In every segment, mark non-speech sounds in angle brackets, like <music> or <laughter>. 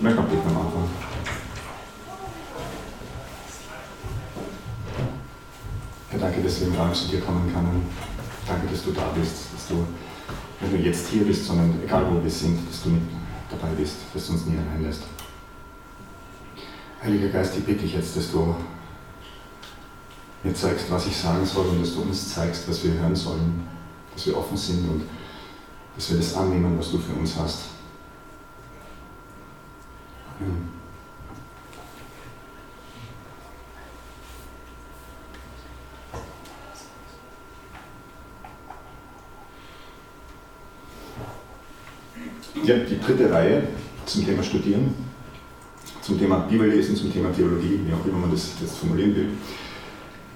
Noch bitten am Anfang. Herr, danke, dass wir im Raum zu dir kommen können. Danke, dass du da bist, dass du nicht nur jetzt hier bist, sondern egal wo wir sind, dass du mit dabei bist, dass du uns nie allein lässt. Heiliger Geist, ich bitte dich jetzt, dass du mir zeigst, was ich sagen soll und dass du uns zeigst, was wir hören sollen, dass wir offen sind und dass wir das annehmen, was du für uns hast. Ja, die dritte Reihe zum Thema Studieren, zum Thema Bibellesen, zum Thema Theologie, wie auch immer man das jetzt formulieren will.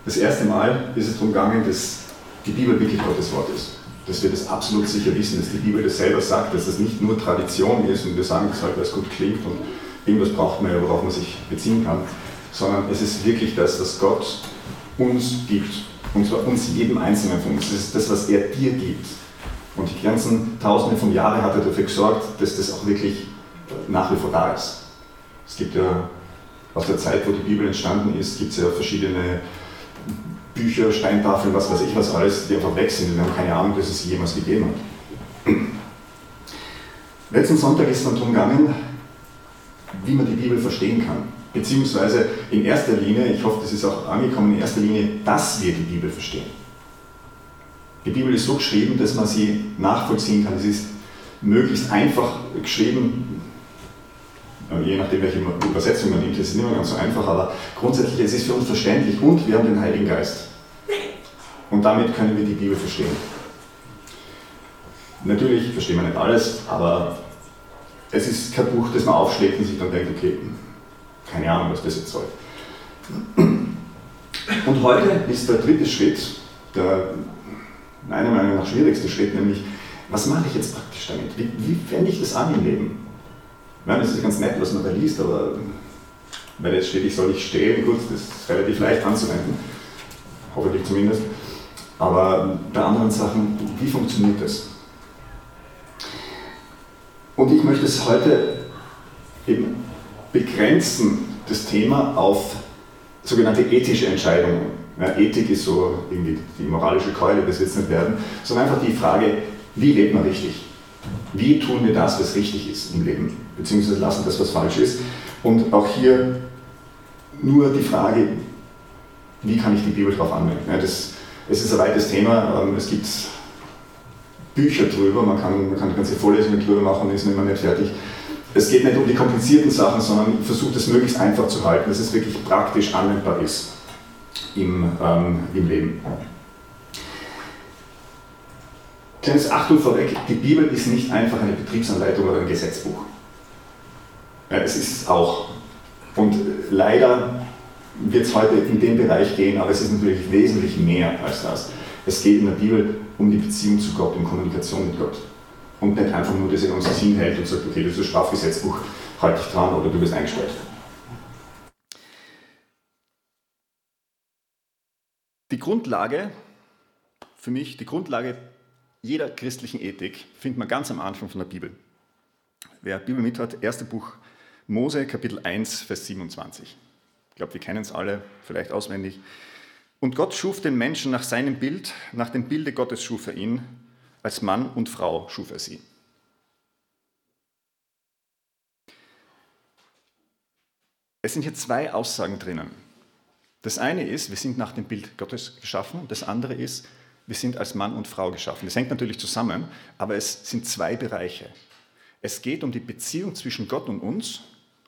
Das erste Mal ist es darum gegangen, dass die Bibel wirklich Gottes Wort ist. Dass wir das absolut sicher wissen, dass die Bibel das selber sagt, dass das nicht nur Tradition ist und wir sagen das halt, weil es gut klingt und irgendwas braucht man ja, worauf man sich beziehen kann, sondern es ist wirklich das, was Gott uns gibt. Und zwar uns, jedem Einzelnen von uns. Es ist das, was er dir gibt. Und die ganzen Tausende von Jahren hat er dafür gesorgt, dass das auch wirklich nach wie vor da ist. Es gibt ja aus der Zeit, wo die Bibel entstanden ist, gibt es ja verschiedene Bücher, Steintafeln, was weiß ich was alles, die einfach weg sind. Wir haben keine Ahnung, dass es jemals gegeben hat. <clears throat> Letzten Sonntag ist dann darum gegangen, wie man die Bibel verstehen kann. Beziehungsweise in erster Linie, ich hoffe, das ist auch angekommen, in erster Linie, dass wir die Bibel verstehen. Die Bibel ist so geschrieben, dass man sie nachvollziehen kann. Es ist möglichst einfach geschrieben, je nachdem, welche Übersetzung man nimmt, ist es nicht mehr ganz so einfach, aber grundsätzlich es ist es für uns verständlich und wir haben den Heiligen Geist. Und damit können wir die Bibel verstehen. Natürlich verstehen wir nicht alles, aber es ist kein Buch, das man aufschlägt und sich dann denkt, okay, keine Ahnung, was das jetzt soll. Und heute ist der dritte Schritt, der meiner Meinung nach schwierigste Schritt, nämlich, was mache ich jetzt praktisch damit? Wie, wie wende ich das an im Leben? Ich meine, es ist ganz nett, was man da liest, aber wenn jetzt steht, ich soll nicht stehlen, gut, das ist relativ leicht anzuwenden. Hoffentlich zumindest. Aber bei anderen Sachen, wie funktioniert das? Und ich möchte es heute eben begrenzen, das Thema auf sogenannte ethische Entscheidungen. Ja, Ethik ist so irgendwie die moralische Keule, das jetzt nicht werden, sondern einfach die Frage, wie lebt man richtig? Wie tun wir das, was richtig ist im Leben? Beziehungsweise lassen das, was falsch ist. Und auch hier nur die Frage, wie kann ich die Bibel darauf anwenden? Ja, das, es ist ein weites Thema, ähm, es gibt Bücher drüber, man kann, man kann ganze Vorlesungen drüber machen und ist mehr nicht fertig. Es geht nicht um die komplizierten Sachen, sondern ich versuche es möglichst einfach zu halten, dass es wirklich praktisch anwendbar ist im, ähm, im Leben. Kleines Achtung vorweg, die Bibel ist nicht einfach eine Betriebsanleitung oder ein Gesetzbuch. Ja, es ist es auch. Und leider wird es heute in den Bereich gehen, aber es ist natürlich wesentlich mehr als das. Es geht in der Bibel um die Beziehung zu Gott, um Kommunikation mit Gott. Und nicht einfach nur, dass er uns Sinn hält und sagt, okay, das ist ein Strafgesetzbuch, halt dich dran oder du wirst eingesperrt. Die Grundlage, für mich, die Grundlage jeder christlichen Ethik findet man ganz am Anfang von der Bibel. Wer Bibel mit hat, erste Buch Mose, Kapitel 1, Vers 27. Ich glaube, wir kennen es alle, vielleicht auswendig. Und Gott schuf den Menschen nach seinem Bild, nach dem Bilde Gottes schuf er ihn, als Mann und Frau schuf er sie. Es sind hier zwei Aussagen drinnen. Das eine ist, wir sind nach dem Bild Gottes geschaffen. Das andere ist, wir sind als Mann und Frau geschaffen. Das hängt natürlich zusammen, aber es sind zwei Bereiche. Es geht um die Beziehung zwischen Gott und uns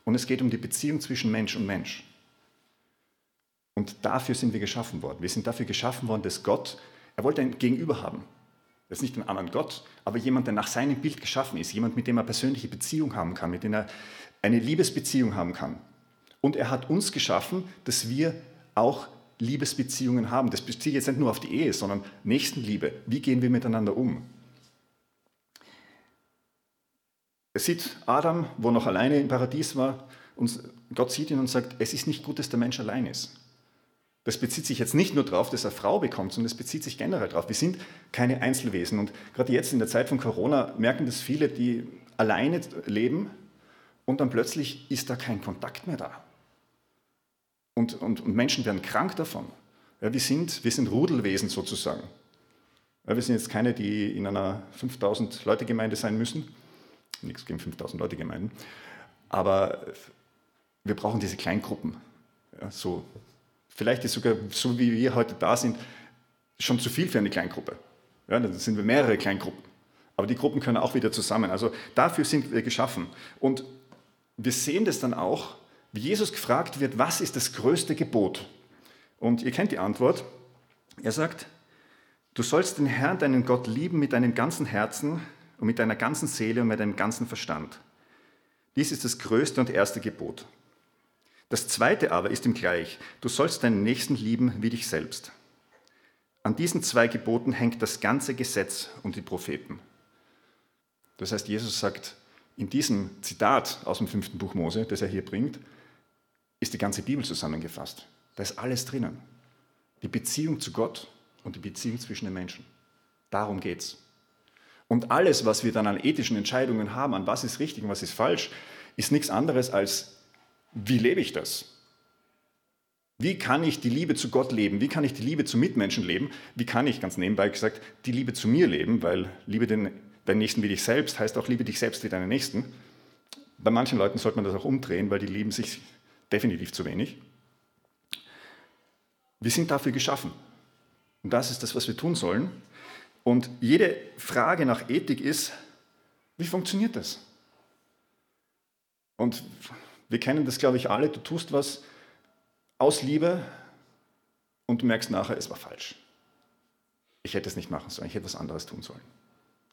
und es geht um die Beziehung zwischen Mensch und Mensch. Und dafür sind wir geschaffen worden. Wir sind dafür geschaffen worden, dass Gott, er wollte ein Gegenüber haben. Das ist nicht ein anderen Gott, aber jemand, der nach seinem Bild geschaffen ist. Jemand, mit dem er persönliche Beziehung haben kann, mit dem er eine Liebesbeziehung haben kann. Und er hat uns geschaffen, dass wir auch Liebesbeziehungen haben. Das bezieht jetzt nicht nur auf die Ehe, sondern Nächstenliebe. Wie gehen wir miteinander um? Es sieht Adam, wo er noch alleine im Paradies war, und Gott sieht ihn und sagt, es ist nicht gut, dass der Mensch allein ist. Das bezieht sich jetzt nicht nur darauf, dass er Frau bekommt, sondern es bezieht sich generell darauf. Wir sind keine Einzelwesen. Und gerade jetzt in der Zeit von Corona merken das viele, die alleine leben und dann plötzlich ist da kein Kontakt mehr da. Und, und, und Menschen werden krank davon. Ja, wir, sind, wir sind Rudelwesen sozusagen. Ja, wir sind jetzt keine, die in einer 5000 Leute Gemeinde sein müssen. Nichts gegen 5000 Leute Gemeinden. Aber wir brauchen diese Kleingruppen. Ja, so. Vielleicht ist sogar, so wie wir heute da sind, schon zu viel für eine Kleingruppe. Ja, dann sind wir mehrere Kleingruppen. Aber die Gruppen können auch wieder zusammen. Also dafür sind wir geschaffen. Und wir sehen das dann auch, wie Jesus gefragt wird, was ist das größte Gebot? Und ihr kennt die Antwort. Er sagt, du sollst den Herrn, deinen Gott, lieben mit deinem ganzen Herzen und mit deiner ganzen Seele und mit deinem ganzen Verstand. Dies ist das größte und erste Gebot. Das zweite aber ist ihm gleich, du sollst deinen Nächsten lieben wie dich selbst. An diesen zwei Geboten hängt das ganze Gesetz und die Propheten. Das heißt, Jesus sagt, in diesem Zitat aus dem fünften Buch Mose, das er hier bringt, ist die ganze Bibel zusammengefasst. Da ist alles drinnen. Die Beziehung zu Gott und die Beziehung zwischen den Menschen. Darum geht es. Und alles, was wir dann an ethischen Entscheidungen haben, an was ist richtig und was ist falsch, ist nichts anderes als, wie lebe ich das? Wie kann ich die Liebe zu Gott leben? Wie kann ich die Liebe zu Mitmenschen leben? Wie kann ich, ganz nebenbei gesagt, die Liebe zu mir leben? Weil Liebe den deinen Nächsten wie dich selbst heißt auch, liebe dich selbst wie deinen Nächsten. Bei manchen Leuten sollte man das auch umdrehen, weil die lieben sich definitiv zu wenig. Wir sind dafür geschaffen. Und das ist das, was wir tun sollen. Und jede Frage nach Ethik ist, wie funktioniert das? Und wir kennen das, glaube ich, alle. Du tust was aus Liebe und du merkst nachher, es war falsch. Ich hätte es nicht machen sollen, ich hätte was anderes tun sollen.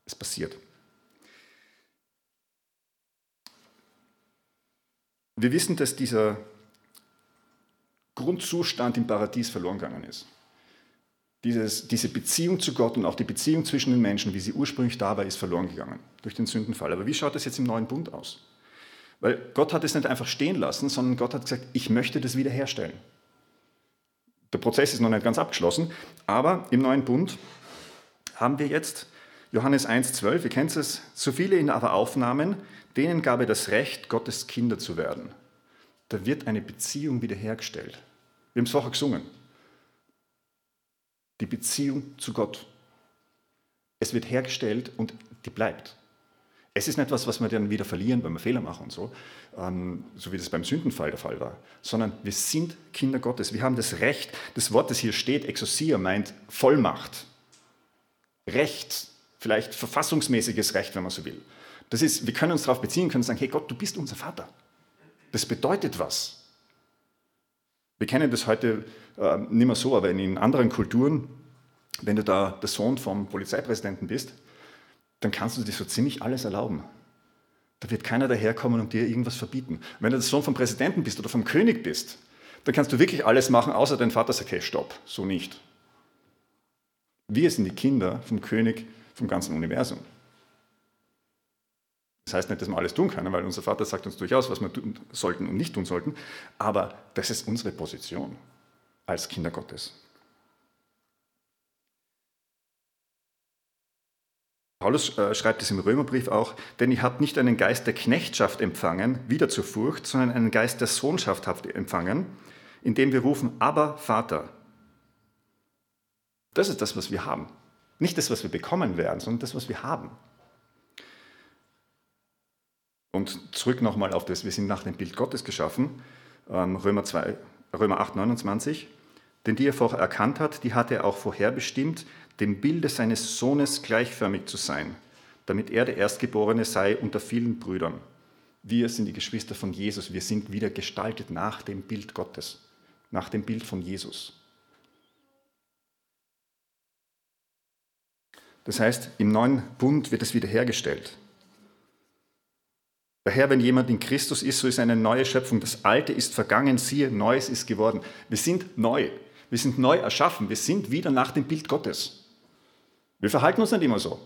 Es passiert. Wir wissen, dass dieser Grundzustand im Paradies verloren gegangen ist. Dieses, diese Beziehung zu Gott und auch die Beziehung zwischen den Menschen, wie sie ursprünglich da war, ist verloren gegangen durch den Sündenfall. Aber wie schaut das jetzt im neuen Bund aus? Weil Gott hat es nicht einfach stehen lassen, sondern Gott hat gesagt, ich möchte das wiederherstellen. Der Prozess ist noch nicht ganz abgeschlossen, aber im neuen Bund haben wir jetzt Johannes 1,12, ihr kennt es, so viele ihn aber aufnahmen, denen gab er das Recht, Gottes Kinder zu werden. Da wird eine Beziehung wiederhergestellt. Wir haben es vorher gesungen. Die Beziehung zu Gott. Es wird hergestellt und die bleibt. Es ist nicht etwas, was wir dann wieder verlieren, wenn wir Fehler machen und so, ähm, so wie das beim Sündenfall der Fall war, sondern wir sind Kinder Gottes. Wir haben das Recht, das Wort, das hier steht, Exousia, meint Vollmacht, Recht, vielleicht verfassungsmäßiges Recht, wenn man so will. Das ist, wir können uns darauf beziehen, können sagen, hey Gott, du bist unser Vater. Das bedeutet was. Wir kennen das heute äh, nicht mehr so, aber in anderen Kulturen, wenn du da der Sohn vom Polizeipräsidenten bist, dann kannst du dir so ziemlich alles erlauben. Da wird keiner daherkommen und dir irgendwas verbieten. Wenn du der Sohn vom Präsidenten bist oder vom König bist, dann kannst du wirklich alles machen, außer dein Vater sagt, hey, stopp, so nicht. Wir sind die Kinder vom König vom ganzen Universum. Das heißt nicht, dass wir alles tun können, weil unser Vater sagt uns durchaus, was wir tun sollten und nicht tun sollten, aber das ist unsere Position als Kinder Gottes. Paulus äh, schreibt es im Römerbrief auch, denn ihr habt nicht einen Geist der Knechtschaft empfangen, wieder zur Furcht, sondern einen Geist der Sohnschaft habt ihr empfangen, indem wir rufen, aber Vater. Das ist das, was wir haben. Nicht das, was wir bekommen werden, sondern das, was wir haben. Und zurück nochmal auf das, wir sind nach dem Bild Gottes geschaffen, ähm, Römer, 2, Römer 8, 29. Denn die er vorher erkannt hat, die hat er auch vorherbestimmt, dem Bilde seines Sohnes gleichförmig zu sein, damit er der Erstgeborene sei unter vielen Brüdern. Wir sind die Geschwister von Jesus, wir sind wieder gestaltet nach dem Bild Gottes, nach dem Bild von Jesus. Das heißt, im neuen Bund wird es wiederhergestellt. Daher, wenn jemand in Christus ist, so ist eine neue Schöpfung. Das Alte ist vergangen, siehe, Neues ist geworden. Wir sind neu. Wir sind neu erschaffen. Wir sind wieder nach dem Bild Gottes. Wir verhalten uns nicht immer so,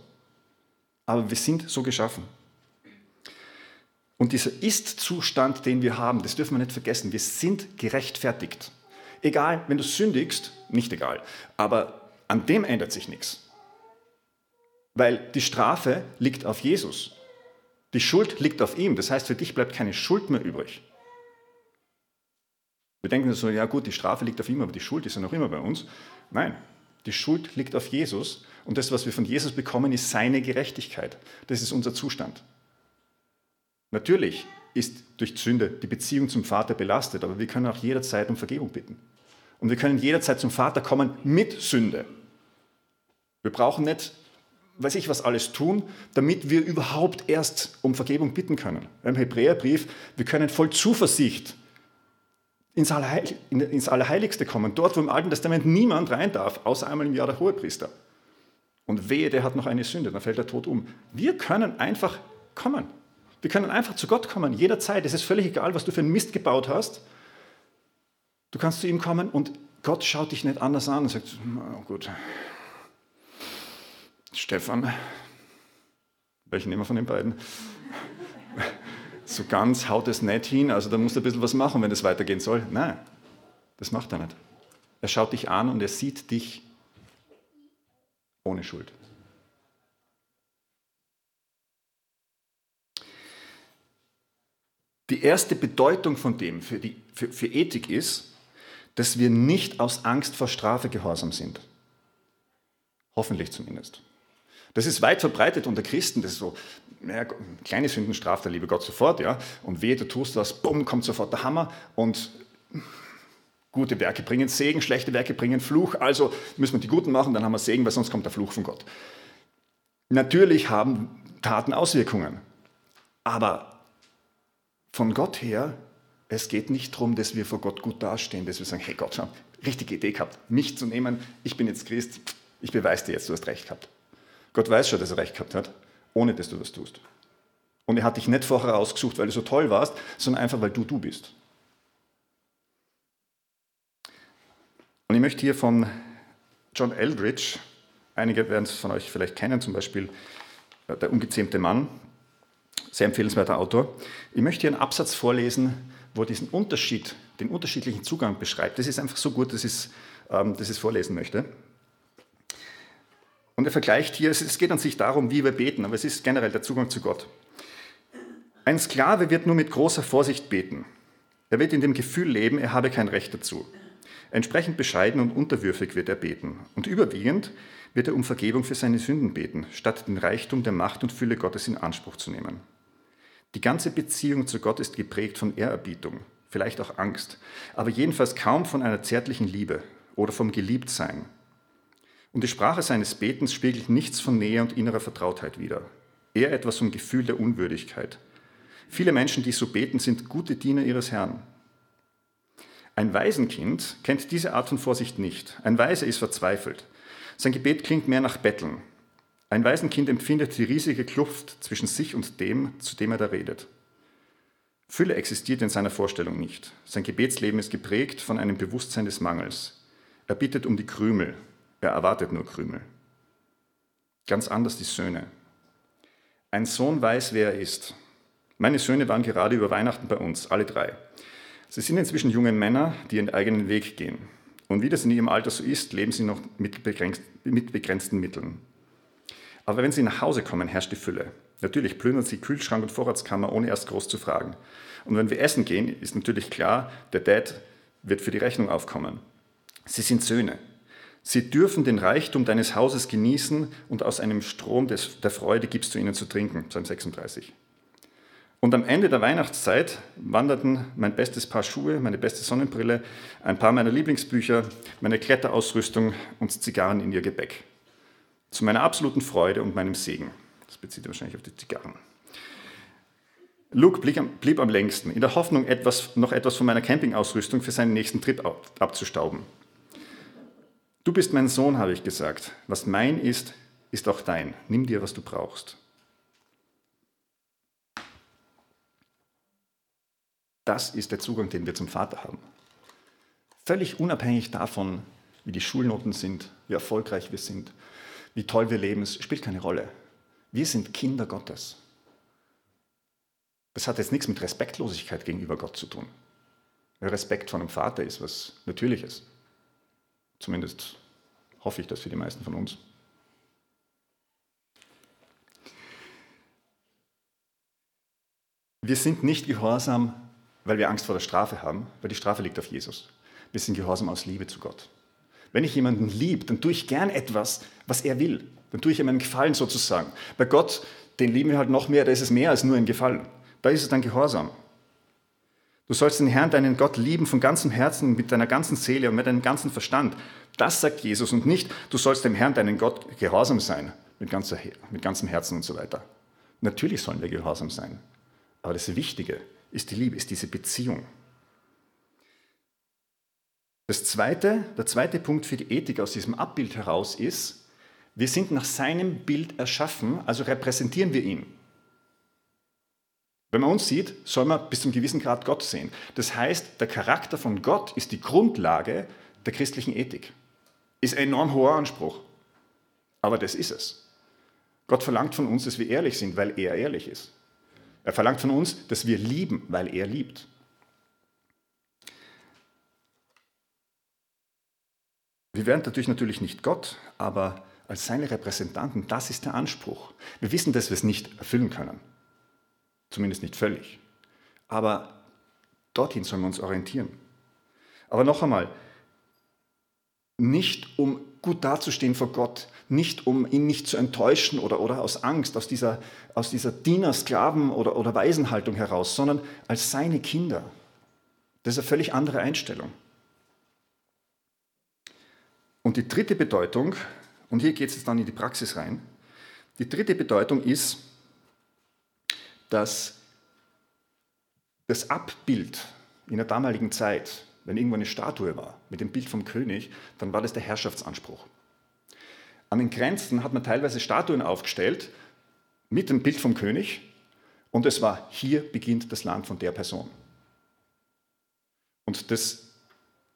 aber wir sind so geschaffen. Und dieser Ist-Zustand, den wir haben, das dürfen wir nicht vergessen. Wir sind gerechtfertigt. Egal, wenn du sündigst, nicht egal, aber an dem ändert sich nichts. Weil die Strafe liegt auf Jesus. Die Schuld liegt auf ihm. Das heißt, für dich bleibt keine Schuld mehr übrig. Wir denken so, ja gut, die Strafe liegt auf ihm, aber die Schuld ist ja noch immer bei uns. Nein, die Schuld liegt auf Jesus und das, was wir von Jesus bekommen, ist seine Gerechtigkeit. Das ist unser Zustand. Natürlich ist durch Sünde die Beziehung zum Vater belastet, aber wir können auch jederzeit um Vergebung bitten. Und wir können jederzeit zum Vater kommen mit Sünde. Wir brauchen nicht, weiß ich was alles tun, damit wir überhaupt erst um Vergebung bitten können. Im Hebräerbrief, wir können voll Zuversicht ins, Allerheil ins Allerheiligste kommen, dort, wo im Alten Testament niemand rein darf, außer einmal im Jahr der Hohepriester. Und wehe, der hat noch eine Sünde, dann fällt er tot um. Wir können einfach kommen. Wir können einfach zu Gott kommen, jederzeit. Es ist völlig egal, was du für einen Mist gebaut hast. Du kannst zu ihm kommen und Gott schaut dich nicht anders an und sagt, oh gut, Stefan, welchen nehmen wir von den beiden? so ganz haut es nicht hin, also da musst du ein bisschen was machen, wenn es weitergehen soll. Nein, das macht er nicht. Er schaut dich an und er sieht dich ohne Schuld. Die erste Bedeutung von dem für, die, für, für Ethik ist, dass wir nicht aus Angst vor Strafe gehorsam sind. Hoffentlich zumindest. Das ist weit verbreitet unter Christen. Das ist so, naja, kleine Sünden straft der liebe Gott sofort, ja. Und wehe, du tust das, bumm, kommt sofort der Hammer und gute Werke bringen Segen, schlechte Werke bringen Fluch. Also müssen wir die Guten machen, dann haben wir Segen, weil sonst kommt der Fluch von Gott. Natürlich haben Taten Auswirkungen, aber von Gott her, es geht nicht darum, dass wir vor Gott gut dastehen, dass wir sagen, hey Gott, schau, richtige Idee gehabt, mich zu nehmen, ich bin jetzt Christ, ich beweise dir jetzt, du hast recht gehabt. Gott weiß schon, dass er recht gehabt hat, ohne dass du das tust. Und er hat dich nicht vorher ausgesucht, weil du so toll warst, sondern einfach, weil du du bist. Und ich möchte hier von John Eldridge, einige werden es von euch vielleicht kennen, zum Beispiel äh, Der ungezähmte Mann, sehr empfehlenswerter Autor. Ich möchte hier einen Absatz vorlesen, wo er diesen Unterschied, den unterschiedlichen Zugang beschreibt. Das ist einfach so gut, dass ich, ähm, es vorlesen möchte. Und er vergleicht hier, es geht an sich darum, wie wir beten, aber es ist generell der Zugang zu Gott. Ein Sklave wird nur mit großer Vorsicht beten. Er wird in dem Gefühl leben, er habe kein Recht dazu. Entsprechend bescheiden und unterwürfig wird er beten. Und überwiegend wird er um Vergebung für seine Sünden beten, statt den Reichtum der Macht und Fülle Gottes in Anspruch zu nehmen. Die ganze Beziehung zu Gott ist geprägt von Ehrerbietung, vielleicht auch Angst, aber jedenfalls kaum von einer zärtlichen Liebe oder vom Geliebtsein, und die Sprache seines Betens spiegelt nichts von Nähe und innerer Vertrautheit wider, eher etwas vom Gefühl der Unwürdigkeit. Viele Menschen, die so beten, sind gute Diener ihres Herrn. Ein Waisenkind kennt diese Art von Vorsicht nicht. Ein Weiser ist verzweifelt. Sein Gebet klingt mehr nach Betteln. Ein Waisenkind empfindet die riesige Kluft zwischen sich und dem, zu dem er da redet. Fülle existiert in seiner Vorstellung nicht. Sein Gebetsleben ist geprägt von einem Bewusstsein des Mangels. Er bittet um die Krümel, er erwartet nur Krümel. Ganz anders die Söhne. Ein Sohn weiß, wer er ist. Meine Söhne waren gerade über Weihnachten bei uns, alle drei. Sie sind inzwischen junge Männer, die ihren eigenen Weg gehen. Und wie das in ihrem Alter so ist, leben sie noch mit, mit begrenzten Mitteln. Aber wenn sie nach Hause kommen, herrscht die Fülle. Natürlich plündern sie Kühlschrank und Vorratskammer, ohne erst groß zu fragen. Und wenn wir essen gehen, ist natürlich klar, der Dad wird für die Rechnung aufkommen. Sie sind Söhne. Sie dürfen den Reichtum deines Hauses genießen und aus einem Strom des, der Freude gibst du ihnen zu trinken. Psalm 36. Und am Ende der Weihnachtszeit wanderten mein bestes Paar Schuhe, meine beste Sonnenbrille, ein paar meiner Lieblingsbücher, meine Kletterausrüstung und Zigarren in ihr Gebäck. Zu meiner absoluten Freude und meinem Segen. Das bezieht er wahrscheinlich auf die Zigarren. Luke blieb am, blieb am längsten, in der Hoffnung, etwas, noch etwas von meiner Campingausrüstung für seinen nächsten Trip ab, abzustauben. Du bist mein Sohn, habe ich gesagt. Was mein ist, ist auch dein. Nimm dir, was du brauchst. Das ist der Zugang, den wir zum Vater haben. Völlig unabhängig davon, wie die Schulnoten sind, wie erfolgreich wir sind, wie toll wir leben, es spielt keine Rolle. Wir sind Kinder Gottes. Das hat jetzt nichts mit Respektlosigkeit gegenüber Gott zu tun. Respekt vor einem Vater ist was Natürliches. Zumindest hoffe ich das für die meisten von uns. Wir sind nicht gehorsam, weil wir Angst vor der Strafe haben, weil die Strafe liegt auf Jesus. Wir sind gehorsam aus Liebe zu Gott. Wenn ich jemanden liebe, dann tue ich gern etwas, was er will. Dann tue ich ihm einen Gefallen sozusagen. Bei Gott, den lieben wir halt noch mehr, da ist es mehr als nur ein Gefallen. Da ist es dann Gehorsam. Du sollst den Herrn, deinen Gott lieben von ganzem Herzen, mit deiner ganzen Seele und mit deinem ganzen Verstand. Das sagt Jesus und nicht, du sollst dem Herrn, deinen Gott, gehorsam sein, mit, ganzer, mit ganzem Herzen und so weiter. Natürlich sollen wir gehorsam sein. Aber das Wichtige ist die Liebe, ist diese Beziehung. Das zweite, der zweite Punkt für die Ethik aus diesem Abbild heraus ist, wir sind nach seinem Bild erschaffen, also repräsentieren wir ihn. Wenn man uns sieht, soll man bis zum gewissen Grad Gott sehen. Das heißt, der Charakter von Gott ist die Grundlage der christlichen Ethik. Ist ein enorm hoher Anspruch. Aber das ist es. Gott verlangt von uns, dass wir ehrlich sind, weil er ehrlich ist. Er verlangt von uns, dass wir lieben, weil er liebt. Wir werden dadurch natürlich nicht Gott, aber als seine Repräsentanten, das ist der Anspruch. Wir wissen, dass wir es nicht erfüllen können. Zumindest nicht völlig. Aber dorthin sollen wir uns orientieren. Aber noch einmal, nicht um gut dazustehen vor Gott, nicht um ihn nicht zu enttäuschen oder, oder aus Angst, aus dieser, aus dieser Diener-, Sklaven- oder, oder Waisenhaltung heraus, sondern als seine Kinder. Das ist eine völlig andere Einstellung. Und die dritte Bedeutung, und hier geht es jetzt dann in die Praxis rein, die dritte Bedeutung ist, dass das Abbild in der damaligen Zeit, wenn irgendwo eine Statue war mit dem Bild vom König, dann war das der Herrschaftsanspruch. An den Grenzen hat man teilweise Statuen aufgestellt mit dem Bild vom König und es war, hier beginnt das Land von der Person. Und das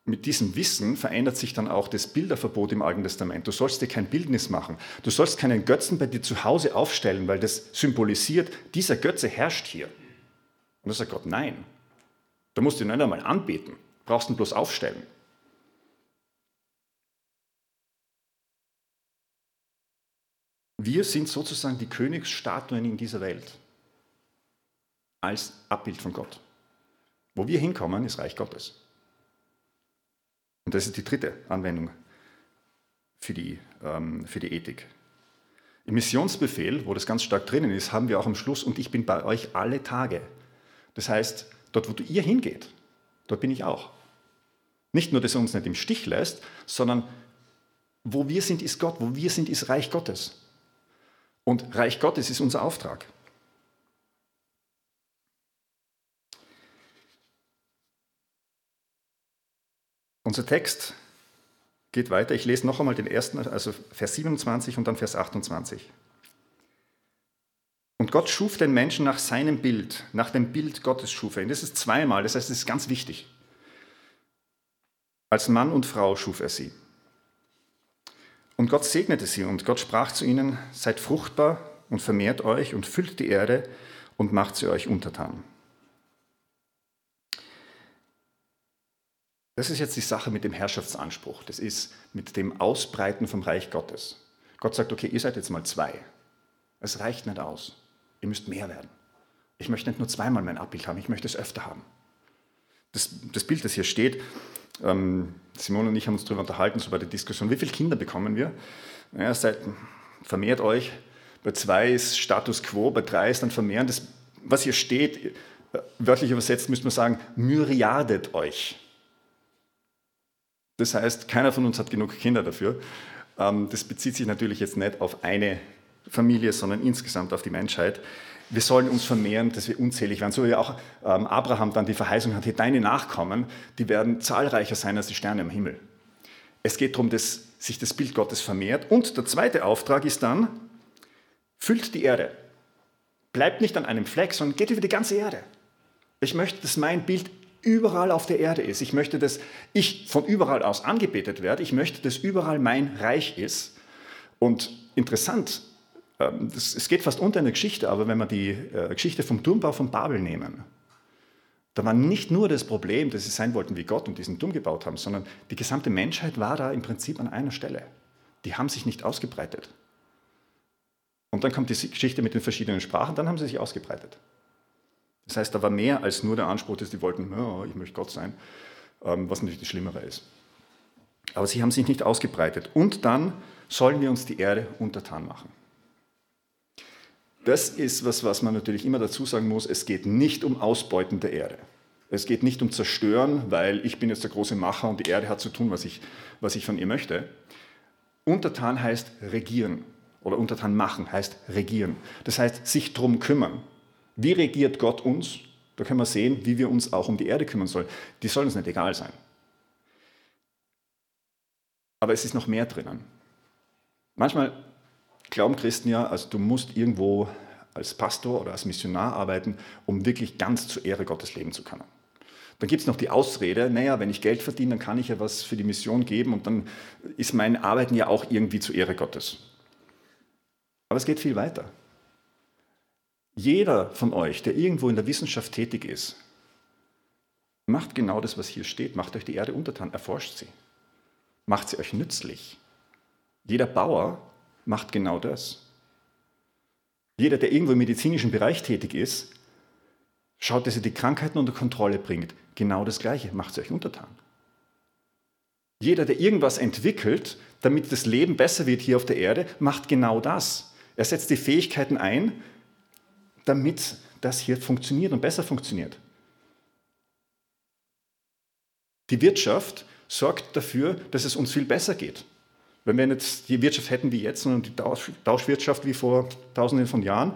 mit diesem Wissen verändert sich dann auch das Bilderverbot im Alten Testament. Du sollst dir kein Bildnis machen. Du sollst keinen Götzen bei dir zu Hause aufstellen, weil das symbolisiert, dieser Götze herrscht hier. Und da sagt Gott, nein. Da musst du ihn nicht einmal anbeten. Brauchst ihn bloß aufstellen. Wir sind sozusagen die Königsstatuen in dieser Welt als Abbild von Gott. Wo wir hinkommen, ist Reich Gottes. Und das ist die dritte Anwendung für die, ähm, für die Ethik. Im Missionsbefehl, wo das ganz stark drinnen ist, haben wir auch am Schluss, und ich bin bei euch alle Tage. Das heißt, dort, wo ihr hingeht, dort bin ich auch. Nicht nur, dass er uns nicht im Stich lässt, sondern wo wir sind, ist Gott, wo wir sind, ist Reich Gottes. Und Reich Gottes ist unser Auftrag. Unser Text geht weiter. Ich lese noch einmal den ersten, also Vers 27 und dann Vers 28. Und Gott schuf den Menschen nach seinem Bild, nach dem Bild Gottes schuf er ihn. Das ist zweimal, das heißt, das ist ganz wichtig. Als Mann und Frau schuf er sie. Und Gott segnete sie und Gott sprach zu ihnen, seid fruchtbar und vermehrt euch und füllt die Erde und macht sie euch untertan. Das ist jetzt die Sache mit dem Herrschaftsanspruch. Das ist mit dem Ausbreiten vom Reich Gottes. Gott sagt, okay, ihr seid jetzt mal zwei. Es reicht nicht aus. Ihr müsst mehr werden. Ich möchte nicht nur zweimal mein Abbild haben, ich möchte es öfter haben. Das, das Bild, das hier steht, ähm, Simone und ich haben uns darüber unterhalten, so bei der Diskussion, wie viele Kinder bekommen wir? Ja, seid, vermehrt euch. Bei zwei ist Status quo, bei drei ist dann vermehren. Das, was hier steht, äh, wörtlich übersetzt müsste man sagen, myriadet euch. Das heißt, keiner von uns hat genug Kinder dafür. Ähm, das bezieht sich natürlich jetzt nicht auf eine Familie, sondern insgesamt auf die Menschheit. Wir sollen uns vermehren, dass wir unzählig werden. So wie auch ähm, Abraham dann die Verheißung hat, deine Nachkommen, die werden zahlreicher sein als die Sterne am Himmel. Es geht darum, dass sich das Bild Gottes vermehrt. Und der zweite Auftrag ist dann, füllt die Erde. Bleibt nicht an einem Fleck, sondern geht über die ganze Erde. Ich möchte, dass mein Bild überall auf der Erde ist. Ich möchte, dass ich von überall aus angebetet werde. Ich möchte, dass überall mein Reich ist. Und interessant, es geht fast unter in der Geschichte, aber wenn wir die äh, Geschichte vom Turmbau von Babel nehmen, da war nicht nur das Problem, dass sie sein wollten wie Gott und diesen Turm gebaut haben, sondern die gesamte Menschheit war da im Prinzip an einer Stelle. Die haben sich nicht ausgebreitet. Und dann kommt die Geschichte mit den verschiedenen Sprachen, dann haben sie sich ausgebreitet. Das heißt, da war mehr als nur der Anspruch, dass die wollten, oh, ich möchte Gott sein, ähm, was natürlich das Schlimmere ist. Aber sie haben sich nicht ausgebreitet. Und dann sollen wir uns die Erde untertan machen. Das ist was, was man natürlich immer dazu sagen muss. Es geht nicht um Ausbeuten der Erde. Es geht nicht um Zerstören, weil ich bin jetzt der große Macher und die Erde hat zu tun, was ich, was ich von ihr möchte. Untertan heißt regieren oder untertan machen heißt regieren. Das heißt sich drum kümmern. Wie regiert Gott uns? Da können wir sehen, wie wir uns auch um die Erde kümmern sollen. Die soll uns nicht egal sein. Aber es ist noch mehr drinnen. Manchmal glauben Christen ja, also du musst irgendwo als Pastor oder als Missionar arbeiten, um wirklich ganz zur Ehre Gottes leben zu können. Dann gibt es noch die Ausrede, naja, wenn ich Geld verdiene, dann kann ich ja was für die Mission geben und dann ist mein Arbeiten ja auch irgendwie zur Ehre Gottes. Aber es geht viel weiter. Jeder von euch, der irgendwo in der Wissenschaft tätig ist, macht genau das, was hier steht. Macht euch die Erde untertan, erforscht sie. Macht sie euch nützlich. Jeder Bauer macht genau das. Jeder, der irgendwo im medizinischen Bereich tätig ist, schaut, dass er die Krankheiten unter Kontrolle bringt. Genau das Gleiche, macht sie euch untertan. Jeder, der irgendwas entwickelt, damit das Leben besser wird hier auf der Erde, macht genau das. Er setzt die Fähigkeiten ein, damit das hier funktioniert und besser funktioniert. Die Wirtschaft sorgt dafür, dass es uns viel besser geht. Wenn wir jetzt die Wirtschaft hätten wie jetzt, sondern die Tauschwirtschaft wie vor tausenden von Jahren,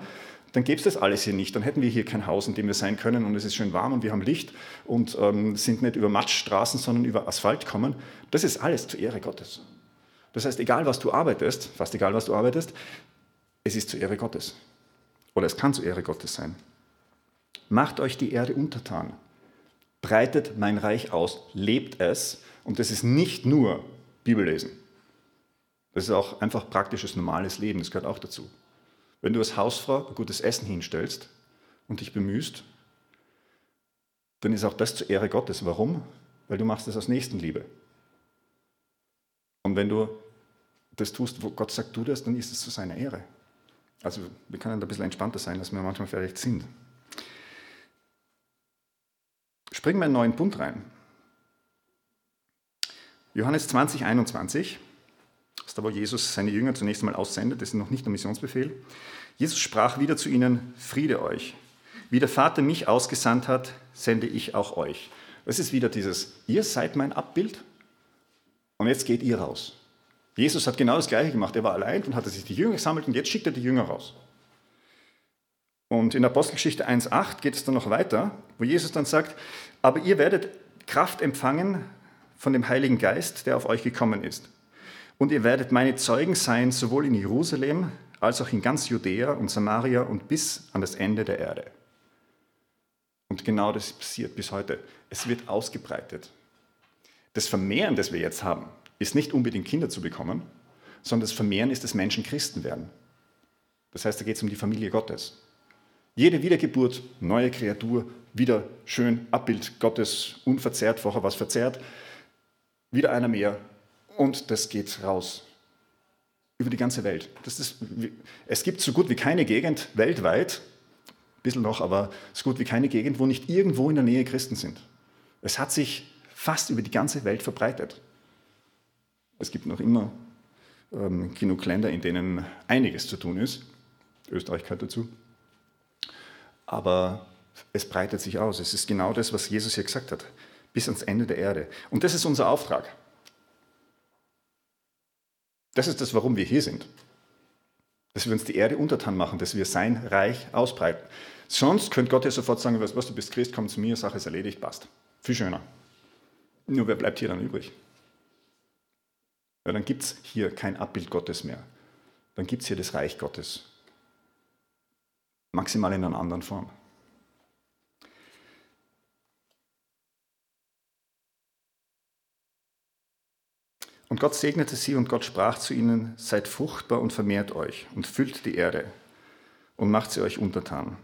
dann gäbe es das alles hier nicht. Dann hätten wir hier kein Haus, in dem wir sein können und es ist schön warm und wir haben Licht und ähm, sind nicht über Matschstraßen, sondern über Asphalt kommen. Das ist alles zur Ehre Gottes. Das heißt, egal was du arbeitest, fast egal was du arbeitest, es ist zur Ehre Gottes. Oder es kann zur Ehre Gottes sein. Macht euch die Erde untertan. Breitet mein Reich aus. Lebt es. Und das ist nicht nur Bibellesen. Das ist auch einfach praktisches, normales Leben. Das gehört auch dazu. Wenn du als Hausfrau gutes Essen hinstellst und dich bemühst, dann ist auch das zur Ehre Gottes. Warum? Weil du machst das aus Nächstenliebe. Und wenn du das tust, wo Gott sagt, tu das, dann ist es zu seiner Ehre. Also wir können da ein bisschen entspannter sein, als wir manchmal vielleicht sind. Springen wir in einen neuen Punkt rein. Johannes 20, 21 ist wo Jesus seine Jünger zunächst einmal aussendet, das ist noch nicht der Missionsbefehl. Jesus sprach wieder zu ihnen, Friede euch. Wie der Vater mich ausgesandt hat, sende ich auch euch. Das ist wieder dieses, ihr seid mein Abbild und jetzt geht ihr raus. Jesus hat genau das Gleiche gemacht. Er war allein und hatte sich die Jünger gesammelt und jetzt schickt er die Jünger raus. Und in Apostelgeschichte 1.8 geht es dann noch weiter, wo Jesus dann sagt, aber ihr werdet Kraft empfangen von dem Heiligen Geist, der auf euch gekommen ist. Und ihr werdet meine Zeugen sein, sowohl in Jerusalem als auch in ganz Judäa und Samaria und bis an das Ende der Erde. Und genau das passiert bis heute. Es wird ausgebreitet. Das Vermehren, das wir jetzt haben, ist nicht unbedingt Kinder zu bekommen, sondern das Vermehren ist, dass Menschen Christen werden. Das heißt, da geht es um die Familie Gottes. Jede Wiedergeburt, neue Kreatur, wieder schön, Abbild Gottes, unverzerrt, vorher was verzerrt, wieder einer mehr, und das geht raus über die ganze Welt. Das ist, es gibt so gut wie keine Gegend weltweit, ein bisschen noch, aber so gut wie keine Gegend, wo nicht irgendwo in der Nähe Christen sind. Es hat sich fast über die ganze Welt verbreitet. Es gibt noch immer ähm, genug Länder, in denen einiges zu tun ist. Österreich gehört dazu. Aber es breitet sich aus. Es ist genau das, was Jesus hier gesagt hat. Bis ans Ende der Erde. Und das ist unser Auftrag. Das ist das, warum wir hier sind. Dass wir uns die Erde untertan machen, dass wir sein Reich ausbreiten. Sonst könnte Gott ja sofort sagen, was, was du bist Christ, komm zu mir, Sache ist erledigt, passt. Viel schöner. Nur wer bleibt hier dann übrig? Ja, dann gibt es hier kein Abbild Gottes mehr. Dann gibt es hier das Reich Gottes. Maximal in einer anderen Form. Und Gott segnete sie und Gott sprach zu ihnen, seid fruchtbar und vermehrt euch und füllt die Erde und macht sie euch untertan.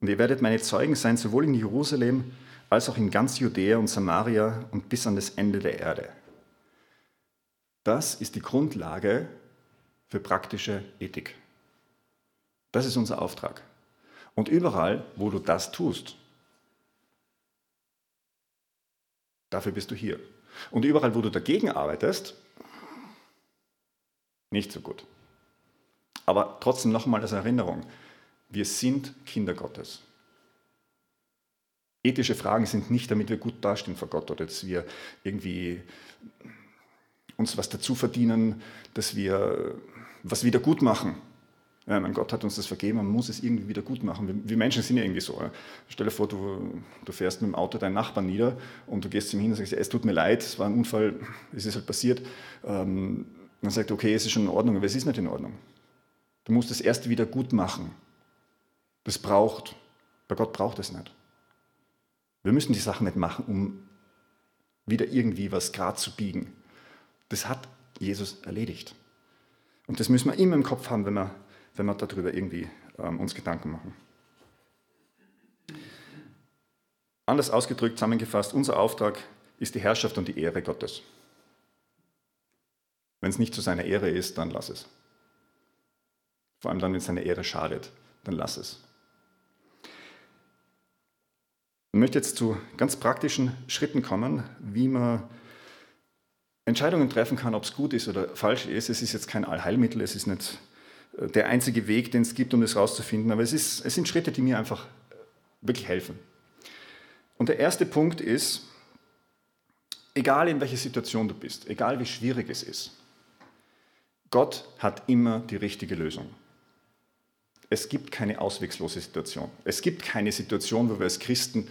Und ihr werdet meine Zeugen sein, sowohl in Jerusalem als auch in ganz Judäa und Samaria und bis an das Ende der Erde. Das ist die Grundlage für praktische Ethik. Das ist unser Auftrag. Und überall, wo du das tust, dafür bist du hier. Und überall, wo du dagegen arbeitest, nicht so gut. Aber trotzdem nochmal als Erinnerung, wir sind Kinder Gottes. Ethische Fragen sind nicht, damit wir gut dastehen vor Gott oder dass wir irgendwie uns was dazu verdienen, dass wir was wieder gut machen. Ja, mein Gott hat uns das vergeben, man muss es irgendwie wieder gut machen. Wir, Menschen sind ja irgendwie so. Ja. Stell dir vor, du, du, fährst mit dem Auto deinen Nachbarn nieder und du gehst zu ihm hin und sagst, es tut mir leid, es war ein Unfall, es ist halt passiert. Ähm, dann sagt er, okay, es ist schon in Ordnung, aber es ist nicht in Ordnung. Du musst es erst wieder gut machen. Das braucht, bei Gott braucht es nicht. Wir müssen die Sachen nicht machen, um wieder irgendwie was gerade zu biegen. Das hat Jesus erledigt. Und das müssen wir immer im Kopf haben, wenn wir, wenn wir darüber irgendwie ähm, uns Gedanken machen. Anders ausgedrückt, zusammengefasst, unser Auftrag ist die Herrschaft und die Ehre Gottes. Wenn es nicht zu seiner Ehre ist, dann lass es. Vor allem dann, wenn es seiner Ehre schadet, dann lass es. Ich möchte jetzt zu ganz praktischen Schritten kommen, wie man Entscheidungen treffen kann, ob es gut ist oder falsch ist. Es ist jetzt kein Allheilmittel, es ist nicht der einzige Weg, den es gibt, um das rauszufinden, aber es, ist, es sind Schritte, die mir einfach wirklich helfen. Und der erste Punkt ist, egal in welcher Situation du bist, egal wie schwierig es ist, Gott hat immer die richtige Lösung. Es gibt keine auswegslose Situation. Es gibt keine Situation, wo wir als Christen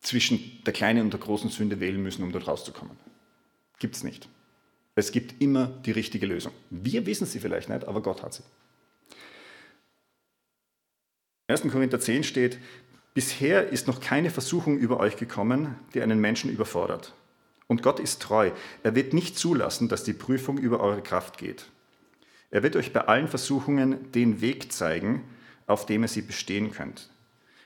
zwischen der kleinen und der großen Sünde wählen müssen, um dort rauszukommen. Gibt es nicht. Es gibt immer die richtige Lösung. Wir wissen sie vielleicht nicht, aber Gott hat sie. 1. Korinther 10 steht, bisher ist noch keine Versuchung über euch gekommen, die einen Menschen überfordert. Und Gott ist treu. Er wird nicht zulassen, dass die Prüfung über eure Kraft geht. Er wird euch bei allen Versuchungen den Weg zeigen, auf dem ihr sie bestehen könnt.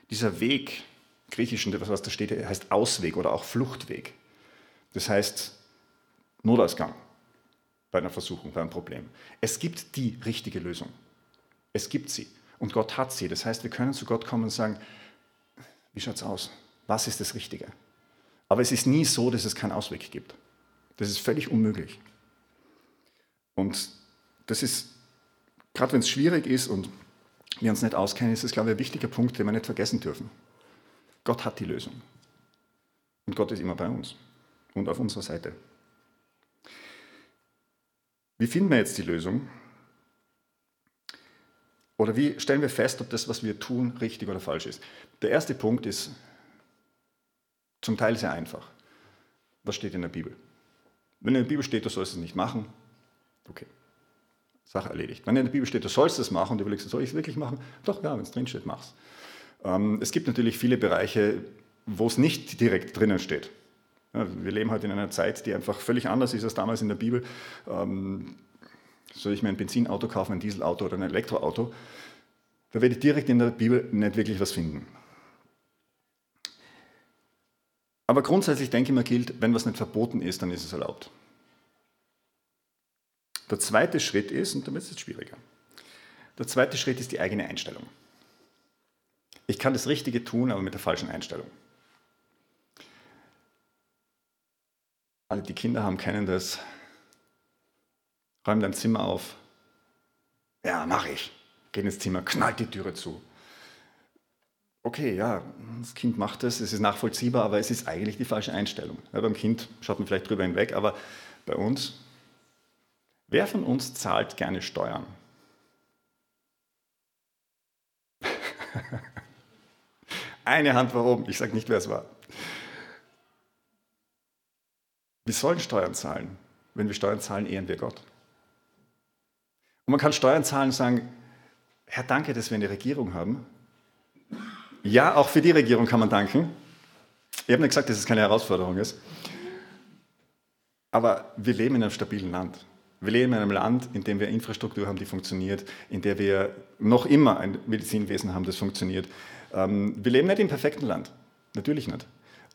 Dieser Weg, griechisch, was da steht, heißt Ausweg oder auch Fluchtweg. Das heißt Notausgang bei einer Versuchung, bei einem Problem. Es gibt die richtige Lösung. Es gibt sie. Und Gott hat sie. Das heißt, wir können zu Gott kommen und sagen, wie schaut es aus? Was ist das Richtige? Aber es ist nie so, dass es keinen Ausweg gibt. Das ist völlig unmöglich. Und das ist, gerade wenn es schwierig ist und wir uns nicht auskennen, ist das, glaube ich, ein wichtiger Punkt, den wir nicht vergessen dürfen. Gott hat die Lösung. Und Gott ist immer bei uns und auf unserer Seite. Wie finden wir jetzt die Lösung? Oder wie stellen wir fest, ob das, was wir tun, richtig oder falsch ist? Der erste Punkt ist zum Teil sehr einfach. Was steht in der Bibel? Wenn in der Bibel steht, du sollst es nicht machen, okay. Sache erledigt. Wenn in der Bibel steht, du sollst es machen und du überlegst, soll ich es wirklich machen? Doch, ja, wenn es drin steht, mach's. Ähm, es gibt natürlich viele Bereiche, wo es nicht direkt drinnen steht. Wir leben heute in einer Zeit, die einfach völlig anders ist als damals in der Bibel. Ähm, soll ich mir ein Benzinauto kaufen, ein Dieselauto oder ein Elektroauto? Da werde ich direkt in der Bibel nicht wirklich was finden. Aber grundsätzlich denke ich mir gilt, wenn was nicht verboten ist, dann ist es erlaubt. Der zweite Schritt ist, und damit ist es schwieriger, der zweite Schritt ist die eigene Einstellung. Ich kann das Richtige tun, aber mit der falschen Einstellung. Alle, die Kinder haben, kennen das. Räum dein Zimmer auf. Ja, mach ich. Geh ins Zimmer, knallt die Türe zu. Okay, ja, das Kind macht das, es ist nachvollziehbar, aber es ist eigentlich die falsche Einstellung. Ja, beim Kind schaut man vielleicht drüber hinweg, aber bei uns Wer von uns zahlt gerne Steuern? <laughs> Eine Hand war oben, ich sage nicht, wer es war. Wir sollen Steuern zahlen. Wenn wir Steuern zahlen, ehren wir Gott. Und man kann Steuern zahlen und sagen, Herr, danke, dass wir eine Regierung haben. Ja, auch für die Regierung kann man danken. Ich habe nicht gesagt, dass es keine Herausforderung ist. Aber wir leben in einem stabilen Land. Wir leben in einem Land, in dem wir Infrastruktur haben, die funktioniert, in der wir noch immer ein Medizinwesen haben, das funktioniert. Ähm, wir leben nicht im perfekten Land, natürlich nicht.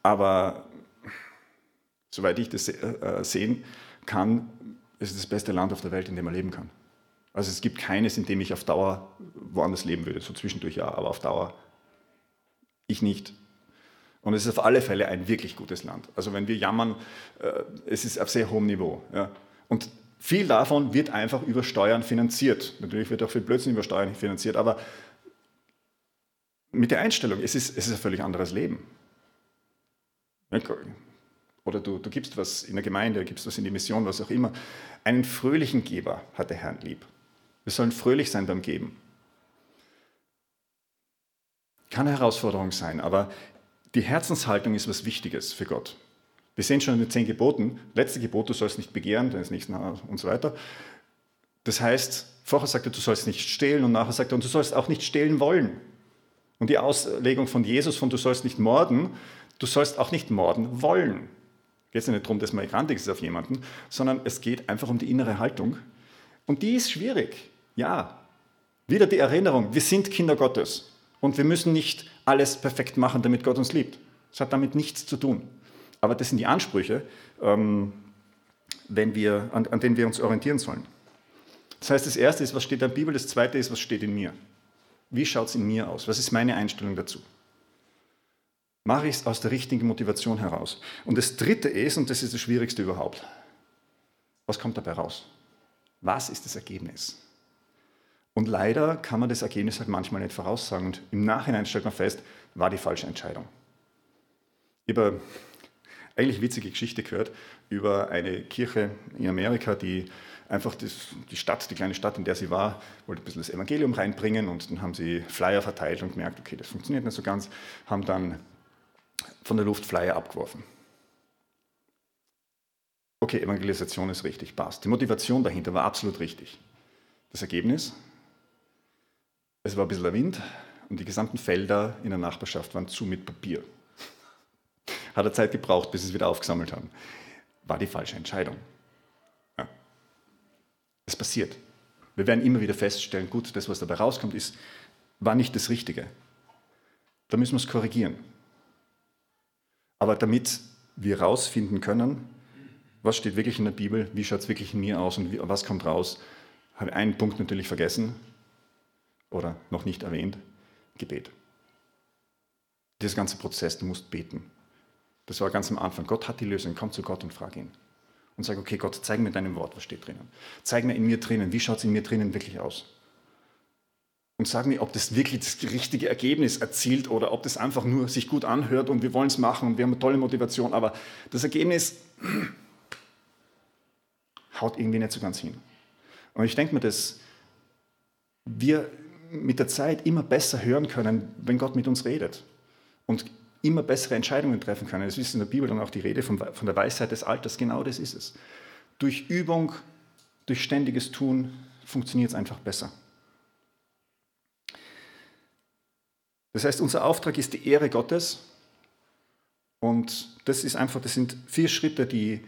Aber soweit ich das äh, sehen kann, ist es das beste Land auf der Welt, in dem man leben kann. Also es gibt keines, in dem ich auf Dauer woanders leben würde. So zwischendurch ja, aber auf Dauer ich nicht. Und es ist auf alle Fälle ein wirklich gutes Land. Also wenn wir jammern, äh, es ist auf sehr hohem Niveau. Ja. Und viel davon wird einfach über Steuern finanziert. Natürlich wird auch viel Blödsinn über Steuern finanziert, aber mit der Einstellung, es ist, es ist ein völlig anderes Leben. Oder du, du gibst was in der Gemeinde, gibst was in die Mission, was auch immer. Einen fröhlichen Geber hat der Herr lieb. Wir sollen fröhlich sein beim Geben. Kann eine Herausforderung sein, aber die Herzenshaltung ist was Wichtiges für Gott. Wir sehen schon in den zehn Geboten, letzte Gebot, du sollst nicht begehren, dann ist nichts und so weiter. Das heißt, vorher sagt er, du sollst nicht stehlen und nachher sagt er, du sollst auch nicht stehlen wollen. Und die Auslegung von Jesus von du sollst nicht morden, du sollst auch nicht morden wollen. Geht es nicht darum, dass man grantig ist auf jemanden, sondern es geht einfach um die innere Haltung. Und die ist schwierig. Ja, wieder die Erinnerung, wir sind Kinder Gottes und wir müssen nicht alles perfekt machen, damit Gott uns liebt. Das hat damit nichts zu tun. Aber das sind die Ansprüche, ähm, wenn wir, an, an denen wir uns orientieren sollen. Das heißt, das Erste ist, was steht in der Bibel, das Zweite ist, was steht in mir. Wie schaut es in mir aus? Was ist meine Einstellung dazu? Mache ich es aus der richtigen Motivation heraus? Und das Dritte ist, und das ist das Schwierigste überhaupt, was kommt dabei raus? Was ist das Ergebnis? Und leider kann man das Ergebnis halt manchmal nicht voraussagen. Und im Nachhinein stellt man fest, war die falsche Entscheidung. Ich habe eigentlich witzige Geschichte gehört über eine Kirche in Amerika, die einfach die Stadt, die kleine Stadt, in der sie war, wollte ein bisschen das Evangelium reinbringen und dann haben sie Flyer verteilt und gemerkt, okay, das funktioniert nicht so ganz, haben dann von der Luft Flyer abgeworfen. Okay, Evangelisation ist richtig, passt. Die Motivation dahinter war absolut richtig. Das Ergebnis? Es war ein bisschen der Wind und die gesamten Felder in der Nachbarschaft waren zu mit Papier. <laughs> Hat er Zeit gebraucht, bis sie es wieder aufgesammelt haben. War die falsche Entscheidung. Ja. Es passiert. Wir werden immer wieder feststellen, gut, das, was dabei rauskommt, ist, war nicht das Richtige. Da müssen wir es korrigieren. Aber damit wir herausfinden können, was steht wirklich in der Bibel, wie schaut es wirklich in mir aus und wie, was kommt raus, habe ich einen Punkt natürlich vergessen oder noch nicht erwähnt, Gebet. Dieser ganze Prozess, du musst beten. Das war ganz am Anfang. Gott hat die Lösung. Komm zu Gott und frag ihn. Und sag, okay, Gott, zeig mir deinem Wort, was steht drinnen. Zeig mir in mir drinnen, wie schaut es in mir drinnen wirklich aus. Und sag mir, ob das wirklich das richtige Ergebnis erzielt oder ob das einfach nur sich gut anhört und wir wollen es machen und wir haben eine tolle Motivation. Aber das Ergebnis <clears throat> haut irgendwie nicht so ganz hin. Und ich denke mir, dass wir mit der Zeit immer besser hören können, wenn Gott mit uns redet. Und immer bessere Entscheidungen treffen können. Es ist in der Bibel dann auch die Rede von, von der Weisheit des Alters. Genau das ist es. Durch Übung, durch ständiges Tun funktioniert es einfach besser. Das heißt, unser Auftrag ist die Ehre Gottes. Und das ist einfach, das sind vier Schritte, die,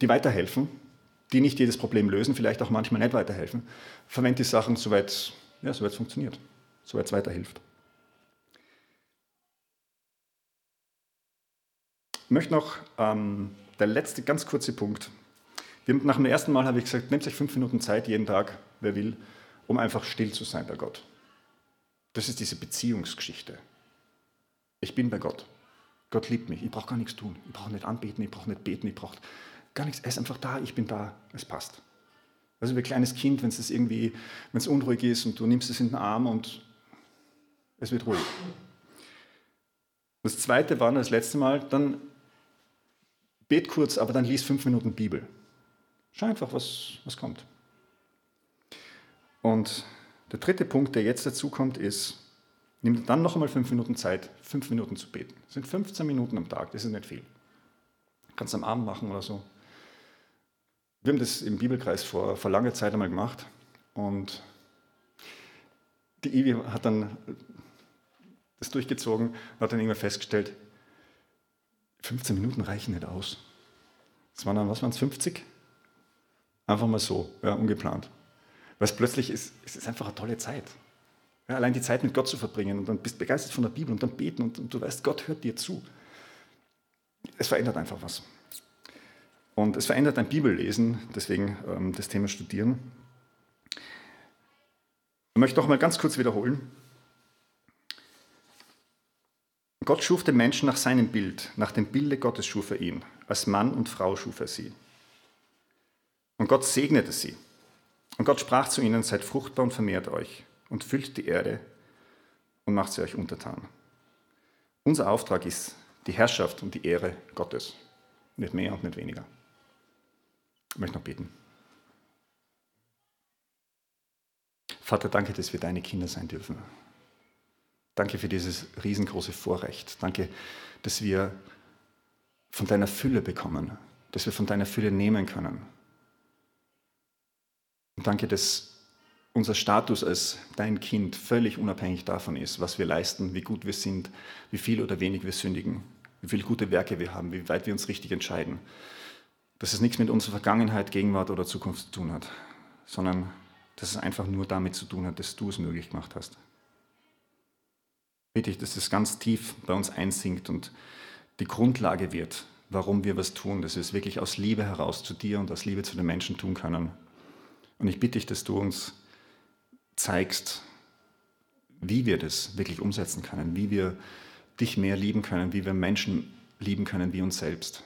die weiterhelfen, die nicht jedes Problem lösen, vielleicht auch manchmal nicht weiterhelfen. Verwende die Sachen, soweit ja, soweit es funktioniert, soweit es weiterhilft. Ich möchte noch ähm, der letzte ganz kurze Punkt. Wir, nach dem ersten Mal habe ich gesagt, nehmt euch fünf Minuten Zeit jeden Tag, wer will, um einfach still zu sein bei Gott. Das ist diese Beziehungsgeschichte. Ich bin bei Gott. Gott liebt mich. Ich brauche gar nichts tun. Ich brauche nicht anbeten, ich brauche nicht beten, ich brauche gar nichts. Er ist einfach da, ich bin da, es passt. Also wie ein kleines Kind, wenn es irgendwie, wenn es unruhig ist und du nimmst es in den Arm und es wird ruhig. Das zweite war das letzte Mal, dann bet kurz, aber dann lies fünf Minuten Bibel. Schau einfach, was, was kommt. Und der dritte Punkt, der jetzt dazu kommt, ist, nimm dann noch einmal fünf Minuten Zeit, fünf Minuten zu beten. Das sind 15 Minuten am Tag, das ist nicht viel. Kannst am Abend machen oder so. Wir haben das im Bibelkreis vor, vor langer Zeit einmal gemacht und die Ivi hat dann das durchgezogen und hat dann irgendwann festgestellt, 15 Minuten reichen nicht aus. Das waren dann, was waren es, 50? Einfach mal so, ja, ungeplant. Es plötzlich ist, es ist einfach eine tolle Zeit. Ja, allein die Zeit mit Gott zu verbringen und dann bist begeistert von der Bibel und dann beten und, und du weißt, Gott hört dir zu. Es verändert einfach was. Und es verändert dein Bibellesen, deswegen ähm, das Thema Studieren. Ich möchte noch mal ganz kurz wiederholen. Gott schuf den Menschen nach seinem Bild, nach dem Bilde Gottes schuf er ihn. Als Mann und Frau schuf er sie. Und Gott segnete sie. Und Gott sprach zu ihnen, seid fruchtbar und vermehrt euch und füllt die Erde und macht sie euch untertan. Unser Auftrag ist die Herrschaft und die Ehre Gottes. Nicht mehr und nicht weniger. Ich möchte noch beten. Vater, danke, dass wir deine Kinder sein dürfen. Danke für dieses riesengroße Vorrecht. Danke, dass wir von deiner Fülle bekommen, dass wir von deiner Fülle nehmen können. Danke, dass unser Status als dein Kind völlig unabhängig davon ist, was wir leisten, wie gut wir sind, wie viel oder wenig wir sündigen, wie viele gute Werke wir haben, wie weit wir uns richtig entscheiden. Dass es nichts mit unserer Vergangenheit, Gegenwart oder Zukunft zu tun hat, sondern dass es einfach nur damit zu tun hat, dass du es möglich gemacht hast. Bitte ich, dass es ganz tief bei uns einsinkt und die Grundlage wird, warum wir was tun, dass wir es wirklich aus Liebe heraus zu dir und aus Liebe zu den Menschen tun können. Und ich bitte dich, dass du uns zeigst, wie wir das wirklich umsetzen können, wie wir dich mehr lieben können, wie wir Menschen lieben können wie uns selbst.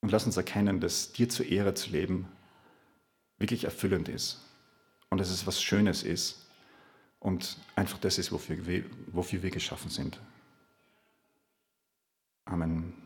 Und lass uns erkennen, dass dir zur Ehre zu leben wirklich erfüllend ist und dass es was Schönes ist und einfach das ist, wofür wir, wofür wir geschaffen sind. Amen.